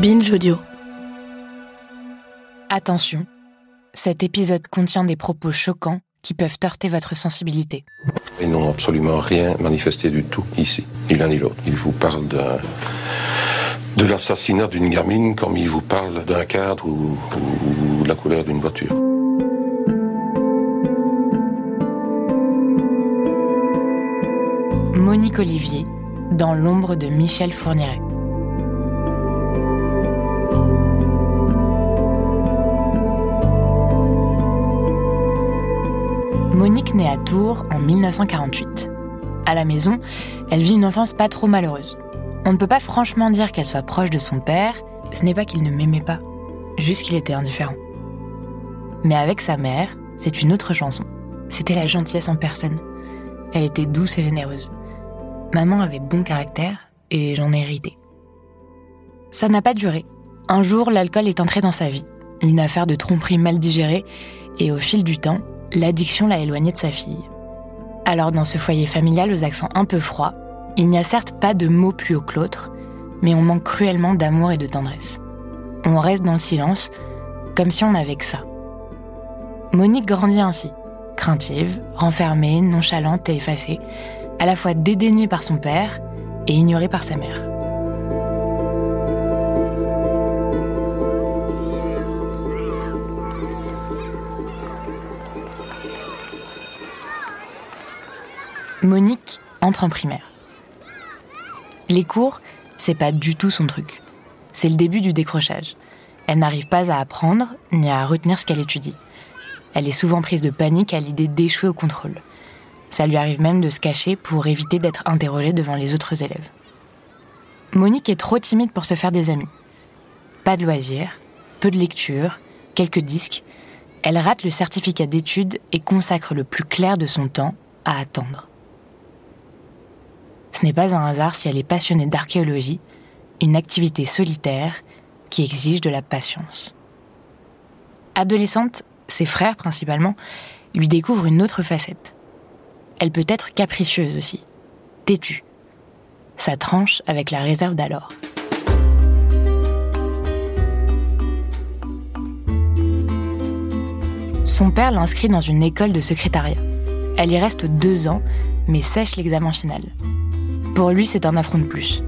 Binge Audio. Attention, cet épisode contient des propos choquants qui peuvent heurter votre sensibilité. Ils n'ont absolument rien manifesté du tout ici, ni l'un ni l'autre. Ils vous parlent d'un de l'assassinat d'une gamine comme ils vous parlent d'un cadre ou, ou de la couleur d'une voiture. Monique Olivier, dans l'ombre de Michel Fourniret. Monique naît à Tours en 1948. À la maison, elle vit une enfance pas trop malheureuse. On ne peut pas franchement dire qu'elle soit proche de son père, ce n'est pas qu'il ne m'aimait pas, juste qu'il était indifférent. Mais avec sa mère, c'est une autre chanson. C'était la gentillesse en personne. Elle était douce et généreuse. Maman avait bon caractère et j'en ai hérité. Ça n'a pas duré. Un jour, l'alcool est entré dans sa vie. Une affaire de tromperie mal digérée et au fil du temps, l'addiction l'a éloigné de sa fille. Alors dans ce foyer familial aux accents un peu froids, il n'y a certes pas de mots plus haut que l'autre, mais on manque cruellement d'amour et de tendresse. On reste dans le silence, comme si on n'avait que ça. Monique grandit ainsi, craintive, renfermée, nonchalante et effacée, à la fois dédaignée par son père et ignorée par sa mère. Monique entre en primaire. Les cours, c'est pas du tout son truc. C'est le début du décrochage. Elle n'arrive pas à apprendre ni à retenir ce qu'elle étudie. Elle est souvent prise de panique à l'idée d'échouer au contrôle. Ça lui arrive même de se cacher pour éviter d'être interrogée devant les autres élèves. Monique est trop timide pour se faire des amis. Pas de loisirs, peu de lecture, quelques disques. Elle rate le certificat d'études et consacre le plus clair de son temps à attendre. Ce n'est pas un hasard si elle est passionnée d'archéologie, une activité solitaire qui exige de la patience. Adolescente, ses frères principalement, lui découvrent une autre facette. Elle peut être capricieuse aussi, têtue. Ça tranche avec la réserve d'alors. Son père l'inscrit dans une école de secrétariat. Elle y reste deux ans, mais sèche l'examen final. Pour lui, c'est un affront de plus.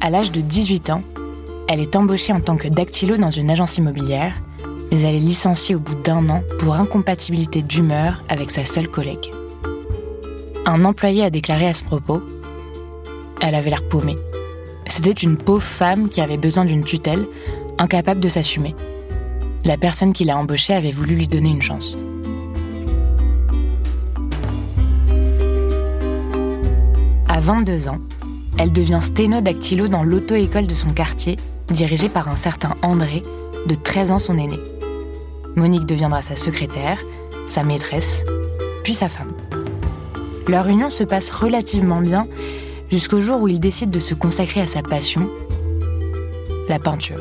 À l'âge de 18 ans, elle est embauchée en tant que dactylo dans une agence immobilière, mais elle est licenciée au bout d'un an pour incompatibilité d'humeur avec sa seule collègue. Un employé a déclaré à ce propos Elle avait l'air paumée. C'était une pauvre femme qui avait besoin d'une tutelle, incapable de s'assumer. La personne qui l'a embauchée avait voulu lui donner une chance. 22 ans, elle devient sténodactylo dans l'auto-école de son quartier, dirigée par un certain André, de 13 ans son aîné. Monique deviendra sa secrétaire, sa maîtresse, puis sa femme. Leur union se passe relativement bien jusqu'au jour où il décide de se consacrer à sa passion, la peinture.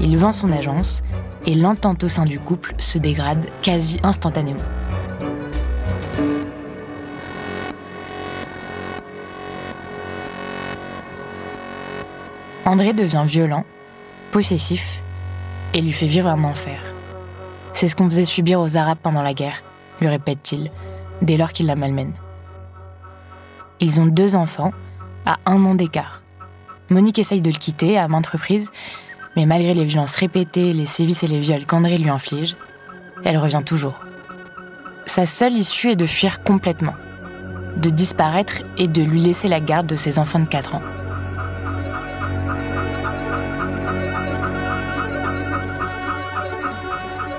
Il vend son agence et l'entente au sein du couple se dégrade quasi instantanément. André devient violent, possessif et lui fait vivre un enfer. C'est ce qu'on faisait subir aux Arabes pendant la guerre, lui répète-t-il, dès lors qu'il la malmène. Ils ont deux enfants, à un an d'écart. Monique essaye de le quitter à maintes reprises, mais malgré les violences répétées, les sévices et les viols qu'André lui inflige, elle revient toujours. Sa seule issue est de fuir complètement, de disparaître et de lui laisser la garde de ses enfants de 4 ans.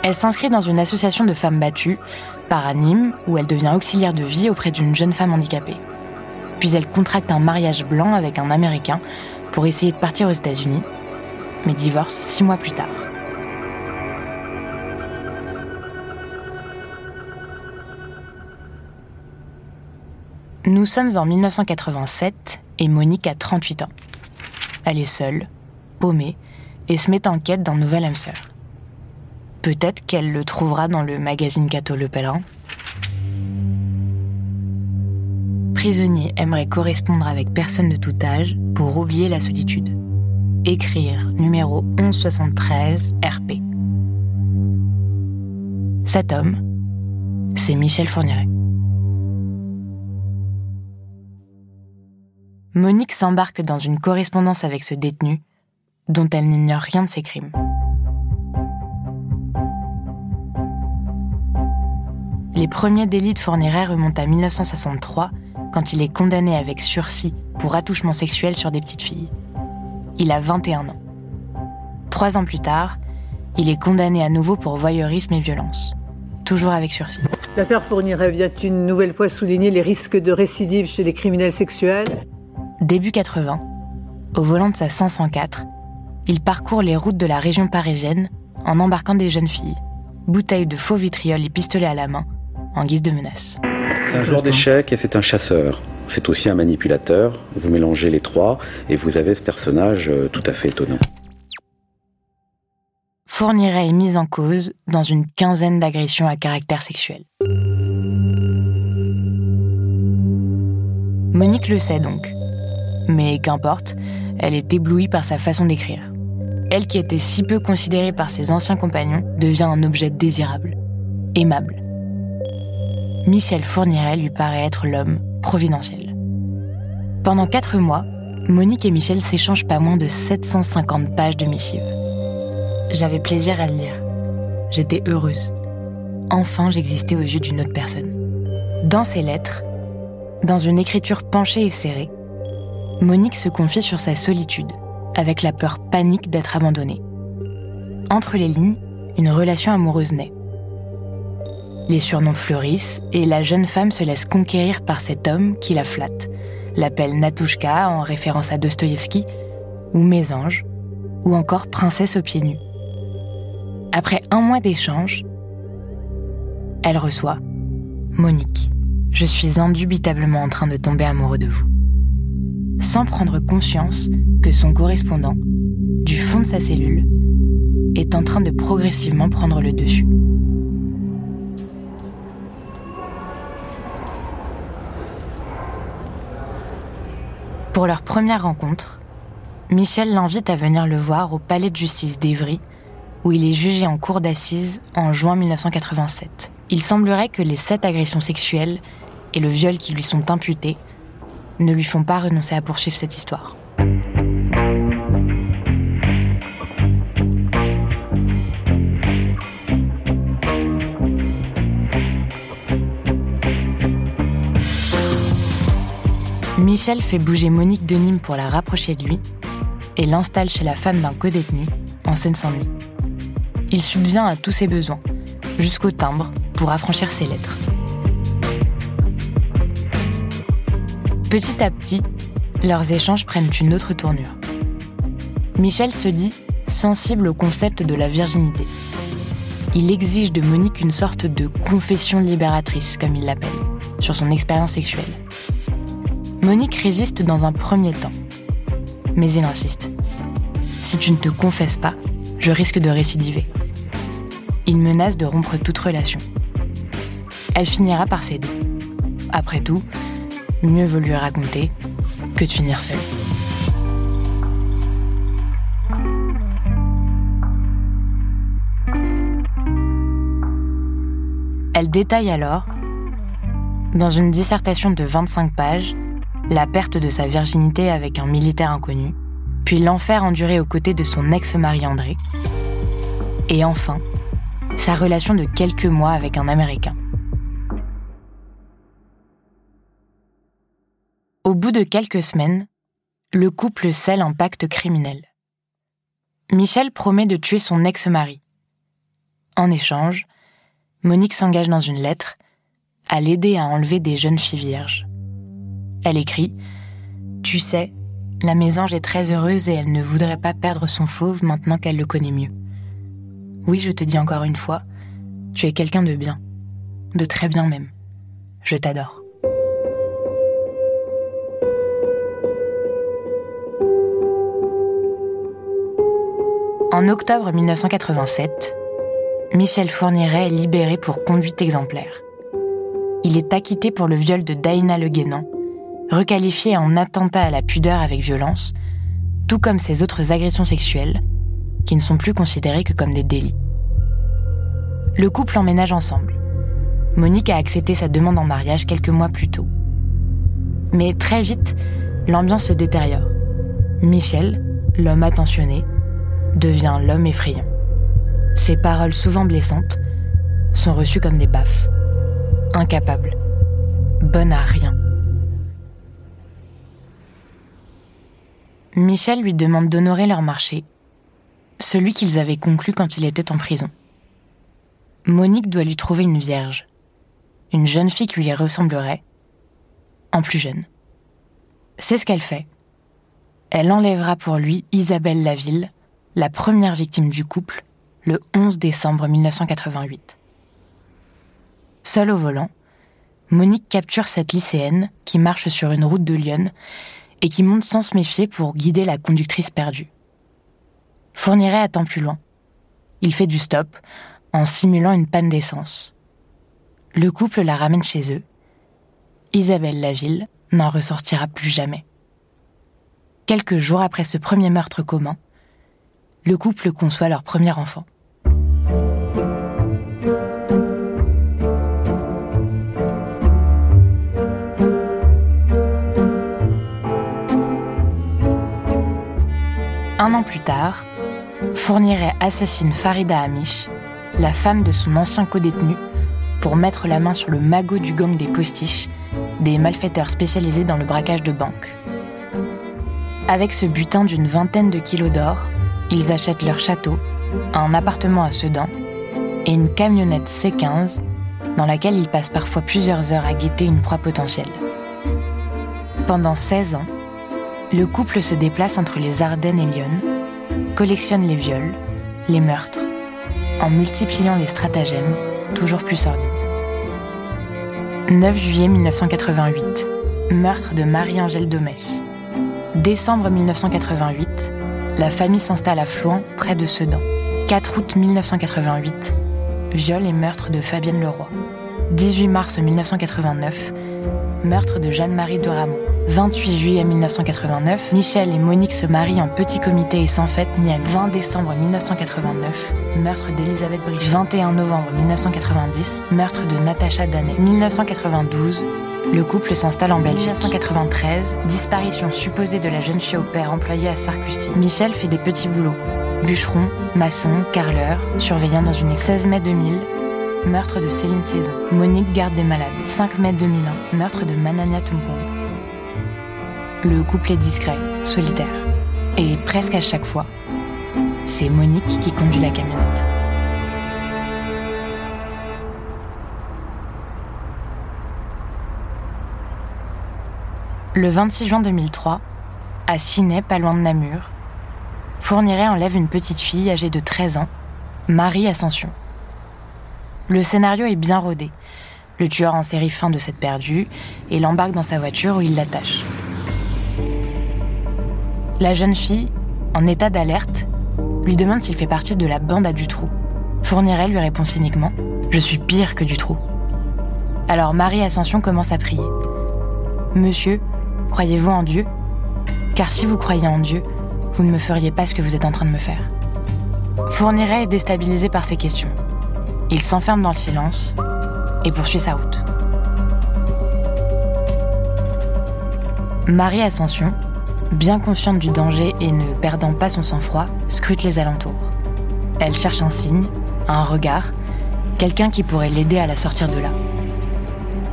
Elle s'inscrit dans une association de femmes battues part à où elle devient auxiliaire de vie auprès d'une jeune femme handicapée. Puis elle contracte un mariage blanc avec un Américain pour essayer de partir aux États-Unis, mais divorce six mois plus tard. Nous sommes en 1987 et Monique a 38 ans. Elle est seule, paumée, et se met en quête d'un nouvel âme sœur. Peut-être qu'elle le trouvera dans le magazine Cato Le Pèlerin. Prisonnier aimerait correspondre avec personne de tout âge pour oublier la solitude. Écrire numéro 1173 RP. Cet homme, c'est Michel Fourniret. Monique s'embarque dans une correspondance avec ce détenu dont elle n'ignore rien de ses crimes. Les premiers délits de Fourniret remontent à 1963, quand il est condamné avec sursis pour attouchement sexuel sur des petites filles. Il a 21 ans. Trois ans plus tard, il est condamné à nouveau pour voyeurisme et violence, toujours avec sursis. L'affaire Fourniret vient une nouvelle fois souligner les risques de récidive chez les criminels sexuels Début 80, au volant de sa 504, il parcourt les routes de la région parisienne en embarquant des jeunes filles, bouteilles de faux vitriol et pistolets à la main, en guise de menace. C'est un joueur d'échecs et c'est un chasseur. C'est aussi un manipulateur. Vous mélangez les trois et vous avez ce personnage euh, tout à fait étonnant. Fourniret est mise en cause dans une quinzaine d'agressions à caractère sexuel. Monique le sait donc. Mais qu'importe, elle est éblouie par sa façon d'écrire. Elle qui était si peu considérée par ses anciens compagnons devient un objet désirable, aimable. Michel Fourniret lui paraît être l'homme providentiel. Pendant quatre mois, Monique et Michel s'échangent pas moins de 750 pages de missives. J'avais plaisir à le lire. J'étais heureuse. Enfin, j'existais aux yeux d'une autre personne. Dans ces lettres, dans une écriture penchée et serrée, Monique se confie sur sa solitude, avec la peur panique d'être abandonnée. Entre les lignes, une relation amoureuse naît. Les surnoms fleurissent et la jeune femme se laisse conquérir par cet homme qui la flatte, l'appelle Natushka en référence à Dostoïevski, ou Mésange, ou encore Princesse aux pieds nus. Après un mois d'échange, elle reçoit Monique, je suis indubitablement en train de tomber amoureux de vous sans prendre conscience que son correspondant, du fond de sa cellule, est en train de progressivement prendre le dessus. Pour leur première rencontre, Michel l'invite à venir le voir au palais de justice d'Evry, où il est jugé en cour d'assises en juin 1987. Il semblerait que les sept agressions sexuelles et le viol qui lui sont imputés ne lui font pas renoncer à poursuivre cette histoire. Michel fait bouger Monique de Nîmes pour la rapprocher de lui et l'installe chez la femme d'un codétenu en Seine-Saint-Denis. Il subvient à tous ses besoins, jusqu'au timbre pour affranchir ses lettres. Petit à petit, leurs échanges prennent une autre tournure. Michel se dit sensible au concept de la virginité. Il exige de Monique une sorte de confession libératrice, comme il l'appelle, sur son expérience sexuelle. Monique résiste dans un premier temps, mais il insiste. Si tu ne te confesses pas, je risque de récidiver. Il menace de rompre toute relation. Elle finira par céder. Après tout, mieux vaut lui raconter que de finir seule. Elle détaille alors, dans une dissertation de 25 pages, la perte de sa virginité avec un militaire inconnu, puis l'enfer enduré aux côtés de son ex-mari André, et enfin, sa relation de quelques mois avec un Américain. Au bout de quelques semaines, le couple scelle un pacte criminel. Michel promet de tuer son ex-mari. En échange, Monique s'engage dans une lettre à l'aider à enlever des jeunes filles vierges. Elle écrit Tu sais, la mésange est très heureuse et elle ne voudrait pas perdre son fauve maintenant qu'elle le connaît mieux. Oui, je te dis encore une fois, tu es quelqu'un de bien, de très bien même. Je t'adore. En octobre 1987, Michel Fourniret est libéré pour conduite exemplaire. Il est acquitté pour le viol de Daina Le Guénan, requalifié en attentat à la pudeur avec violence, tout comme ses autres agressions sexuelles, qui ne sont plus considérées que comme des délits. Le couple emménage ensemble. Monique a accepté sa demande en mariage quelques mois plus tôt. Mais très vite, l'ambiance se détériore. Michel, l'homme attentionné, devient l'homme effrayant. Ses paroles souvent blessantes sont reçues comme des baffes. Incapable. Bonne à rien. Michel lui demande d'honorer leur marché, celui qu'ils avaient conclu quand il était en prison. Monique doit lui trouver une vierge, une jeune fille qui lui ressemblerait, en plus jeune. C'est ce qu'elle fait. Elle enlèvera pour lui Isabelle Laville, la première victime du couple, le 11 décembre 1988. Seule au volant, Monique capture cette lycéenne qui marche sur une route de Lyon et qui monte sans se méfier pour guider la conductrice perdue. Fourniret attend plus loin. Il fait du stop en simulant une panne d'essence. Le couple la ramène chez eux. Isabelle Laville n'en ressortira plus jamais. Quelques jours après ce premier meurtre commun, le couple conçoit leur premier enfant. Un an plus tard, Fourniret assassine Farida Amish, la femme de son ancien codétenu, pour mettre la main sur le magot du gang des postiches, des malfaiteurs spécialisés dans le braquage de banques. Avec ce butin d'une vingtaine de kilos d'or, ils achètent leur château, un appartement à Sedan et une camionnette C15 dans laquelle ils passent parfois plusieurs heures à guetter une proie potentielle. Pendant 16 ans, le couple se déplace entre les Ardennes et Lyon, collectionne les viols, les meurtres, en multipliant les stratagèmes toujours plus sordides. 9 juillet 1988, meurtre de Marie-Angèle Domès. Décembre 1988, la famille s'installe à Floin, près de Sedan. 4 août 1988, viol et meurtre de Fabienne Leroy. 18 mars 1989, meurtre de Jeanne-Marie de. 28 juillet 1989, Michel et Monique se marient en petit comité et sans fête ni à 20 décembre 1989, meurtre d'Elisabeth Brich. 21 novembre 1990, meurtre de Natacha Danet. 1992, le couple s'installe en Belgique. 1993, disparition supposée de la jeune fille au père employée à Sarcusti. Michel fait des petits boulots. Bûcheron, maçon, carreleur, surveillant dans une 16 mai 2000, meurtre de Céline Saison. Monique garde des malades. 5 mai 2001, meurtre de Manania Tumpong. Le couple est discret, solitaire. Et presque à chaque fois, c'est Monique qui conduit la camionnette. Le 26 juin 2003, à Ciney, pas loin de Namur, Fourniret enlève une petite fille âgée de 13 ans, Marie Ascension. Le scénario est bien rodé. Le tueur en série fin de cette perdue et l'embarque dans sa voiture où il l'attache. La jeune fille, en état d'alerte, lui demande s'il fait partie de la bande à Dutroux. Fourniret lui répond cyniquement Je suis pire que Dutroux. Alors Marie Ascension commence à prier. Monsieur, croyez-vous en Dieu? Car si vous croyez en Dieu, vous ne me feriez pas ce que vous êtes en train de me faire. Fourniret est déstabilisé par ces questions. Il s'enferme dans le silence et poursuit sa route. Marie Ascension, bien consciente du danger et ne perdant pas son sang-froid, scrute les alentours. Elle cherche un signe, un regard, quelqu'un qui pourrait l'aider à la sortir de là.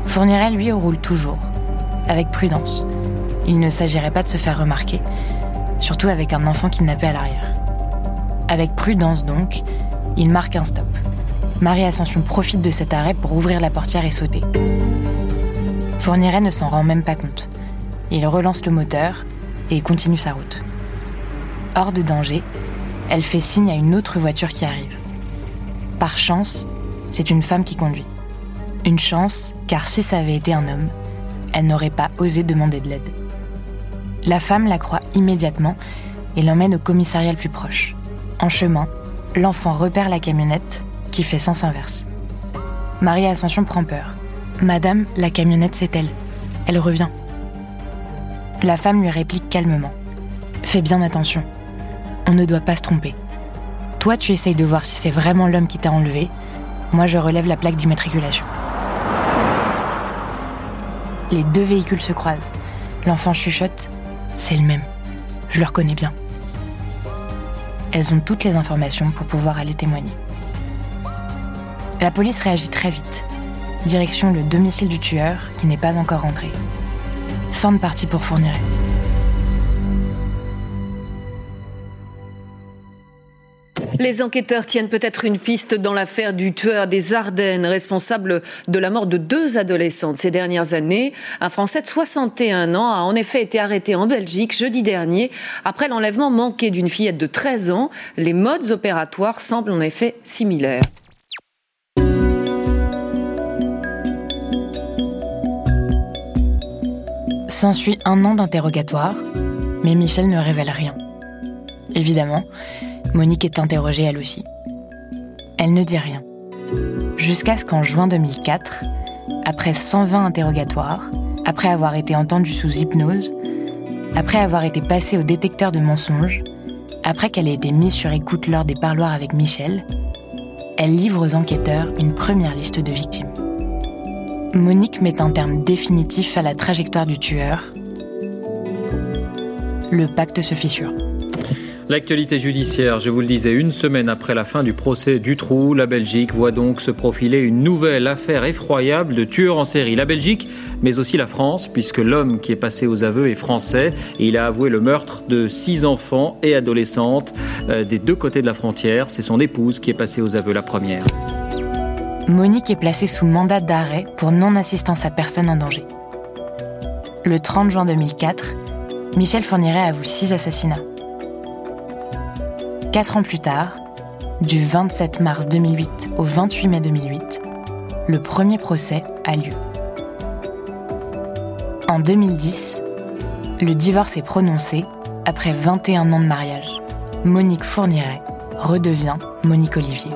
Fourniret, lui, roule toujours, avec prudence. Il ne s'agirait pas de se faire remarquer, surtout avec un enfant kidnappé à l'arrière. Avec prudence donc, il marque un stop. Marie Ascension profite de cet arrêt pour ouvrir la portière et sauter. Fourniret ne s'en rend même pas compte. Il relance le moteur et continue sa route. Hors de danger, elle fait signe à une autre voiture qui arrive. Par chance, c'est une femme qui conduit. Une chance, car si ça avait été un homme, elle n'aurait pas osé demander de l'aide. La femme la croit immédiatement et l'emmène au commissariat le plus proche. En chemin, l'enfant repère la camionnette qui fait sens inverse. Marie Ascension prend peur. Madame, la camionnette c'est elle. Elle revient. La femme lui réplique calmement. Fais bien attention. On ne doit pas se tromper. Toi, tu essayes de voir si c'est vraiment l'homme qui t'a enlevé. Moi, je relève la plaque d'immatriculation. Les deux véhicules se croisent. L'enfant chuchote. C'est le même. Je le reconnais bien. Elles ont toutes les informations pour pouvoir aller témoigner. La police réagit très vite. Direction le domicile du tueur qui n'est pas encore rentré. Fin de partie pour fournir. Les enquêteurs tiennent peut-être une piste dans l'affaire du tueur des Ardennes, responsable de la mort de deux adolescentes ces dernières années. Un Français de 61 ans a en effet été arrêté en Belgique jeudi dernier après l'enlèvement manqué d'une fillette de 13 ans. Les modes opératoires semblent en effet similaires. S'ensuit un an d'interrogatoire, mais Michel ne révèle rien. Évidemment, Monique est interrogée elle aussi. Elle ne dit rien. Jusqu'à ce qu'en juin 2004, après 120 interrogatoires, après avoir été entendue sous hypnose, après avoir été passée au détecteur de mensonges, après qu'elle ait été mise sur écoute lors des parloirs avec Michel, elle livre aux enquêteurs une première liste de victimes. Monique met un terme définitif à la trajectoire du tueur. Le pacte se fissure. L'actualité judiciaire, je vous le disais, une semaine après la fin du procès du trou, la Belgique voit donc se profiler une nouvelle affaire effroyable de tueurs en série. La Belgique, mais aussi la France, puisque l'homme qui est passé aux aveux est français et il a avoué le meurtre de six enfants et adolescentes euh, des deux côtés de la frontière. C'est son épouse qui est passée aux aveux la première. Monique est placée sous mandat d'arrêt pour non-assistance à personne en danger. Le 30 juin 2004, Michel Fourniret avoue six assassinats. Quatre ans plus tard, du 27 mars 2008 au 28 mai 2008, le premier procès a lieu. En 2010, le divorce est prononcé après 21 ans de mariage. Monique Fourniret redevient Monique Olivier.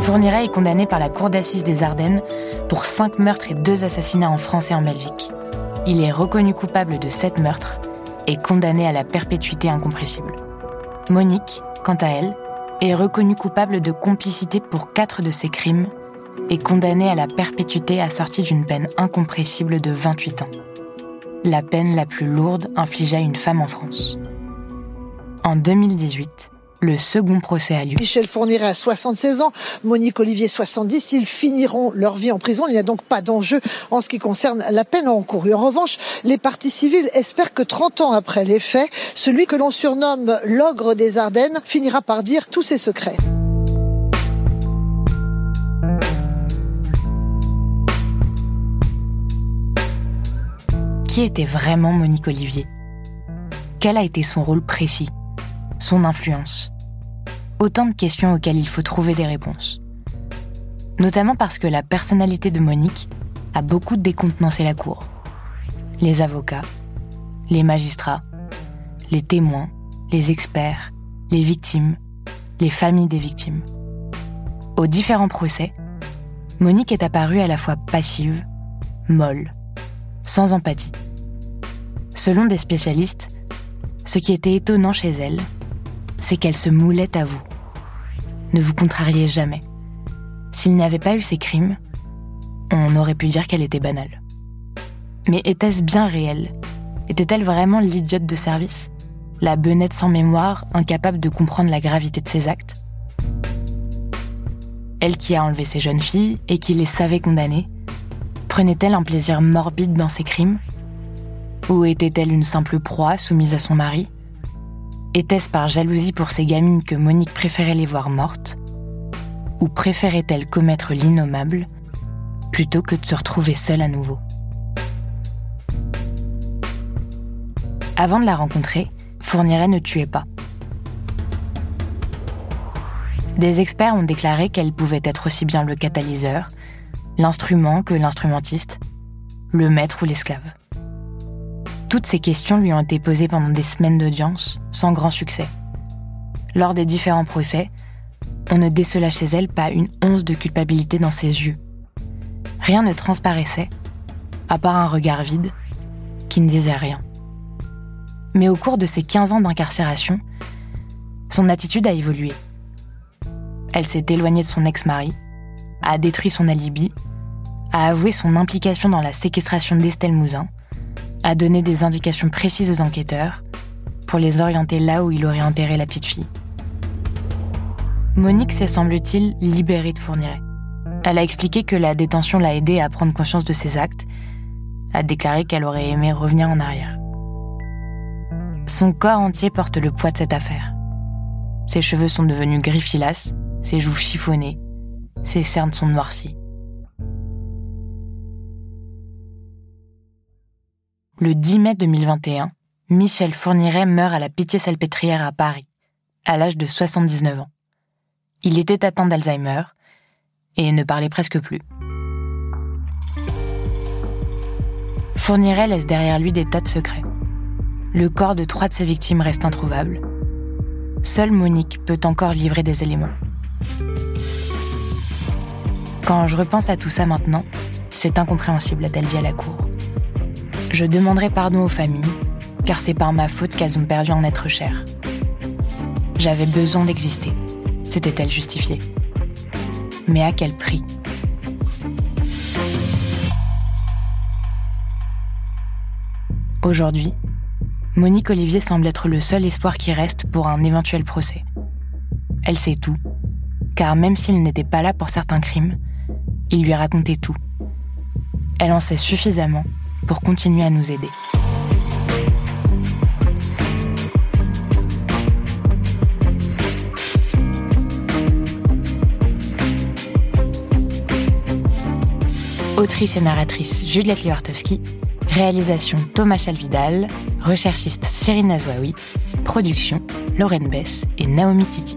Fourniret est condamné par la Cour d'assises des Ardennes pour 5 meurtres et 2 assassinats en France et en Belgique. Il est reconnu coupable de sept meurtres et condamné à la perpétuité incompressible. Monique, quant à elle, est reconnue coupable de complicité pour quatre de ses crimes et condamnée à la perpétuité assortie d'une peine incompressible de 28 ans. La peine la plus lourde infligée à une femme en France. En 2018, le second procès a lieu. Michel Fourniret a 76 ans, Monique Olivier 70. Ils finiront leur vie en prison. Il n'y a donc pas d'enjeu en ce qui concerne la peine encourue. En revanche, les partis civils espèrent que 30 ans après les faits, celui que l'on surnomme l'ogre des Ardennes finira par dire tous ses secrets. Qui était vraiment Monique Olivier? Quel a été son rôle précis? Son influence? Autant de questions auxquelles il faut trouver des réponses. Notamment parce que la personnalité de Monique a beaucoup décontenancé la cour. Les avocats, les magistrats, les témoins, les experts, les victimes, les familles des victimes. Aux différents procès, Monique est apparue à la fois passive, molle, sans empathie. Selon des spécialistes, ce qui était étonnant chez elle, c'est qu'elle se moulait à vous. Ne vous contrariez jamais. S'il n'avait pas eu ces crimes, on aurait pu dire qu'elle était banale. Mais était-ce bien réel? Était-elle vraiment l'idiote de service? La benette sans mémoire, incapable de comprendre la gravité de ses actes? Elle qui a enlevé ces jeunes filles et qui les savait condamnées, prenait-elle un plaisir morbide dans ses crimes? Ou était-elle une simple proie soumise à son mari? Était-ce par jalousie pour ces gamines que Monique préférait les voir mortes Ou préférait-elle commettre l'innommable plutôt que de se retrouver seule à nouveau Avant de la rencontrer, Fourniret ne tuait pas. Des experts ont déclaré qu'elle pouvait être aussi bien le catalyseur, l'instrument que l'instrumentiste, le maître ou l'esclave. Toutes ces questions lui ont été posées pendant des semaines d'audience, sans grand succès. Lors des différents procès, on ne décela chez elle pas une once de culpabilité dans ses yeux. Rien ne transparaissait, à part un regard vide, qui ne disait rien. Mais au cours de ces 15 ans d'incarcération, son attitude a évolué. Elle s'est éloignée de son ex-mari, a détruit son alibi, a avoué son implication dans la séquestration d'Estelle Mouzin, a donné des indications précises aux enquêteurs pour les orienter là où il aurait enterré la petite fille. Monique s'est, semble-t-il, libérée de Fourniret. Elle a expliqué que la détention l'a aidée à prendre conscience de ses actes, a déclaré qu'elle aurait aimé revenir en arrière. Son corps entier porte le poids de cette affaire. Ses cheveux sont devenus gris ses joues chiffonnées, ses cernes sont noircies. Le 10 mai 2021, Michel Fourniret meurt à la Pitié-Salpêtrière à Paris, à l'âge de 79 ans. Il était atteint d'Alzheimer et ne parlait presque plus. Fourniret laisse derrière lui des tas de secrets. Le corps de trois de ses victimes reste introuvable. Seule Monique peut encore livrer des éléments. Quand je repense à tout ça maintenant, c'est incompréhensible, a-t-elle dit à la cour. Je demanderai pardon aux familles, car c'est par ma faute qu'elles ont perdu un être cher. J'avais besoin d'exister, s'était-elle justifiée. Mais à quel prix? Aujourd'hui, Monique Olivier semble être le seul espoir qui reste pour un éventuel procès. Elle sait tout, car même s'il n'était pas là pour certains crimes, il lui racontait tout. Elle en sait suffisamment pour continuer à nous aider. Autrice et narratrice Juliette Liwartowski, réalisation Thomas Chalvidal, recherchiste Cyrine Azouaoui, production Lorraine Bess et Naomi Titi.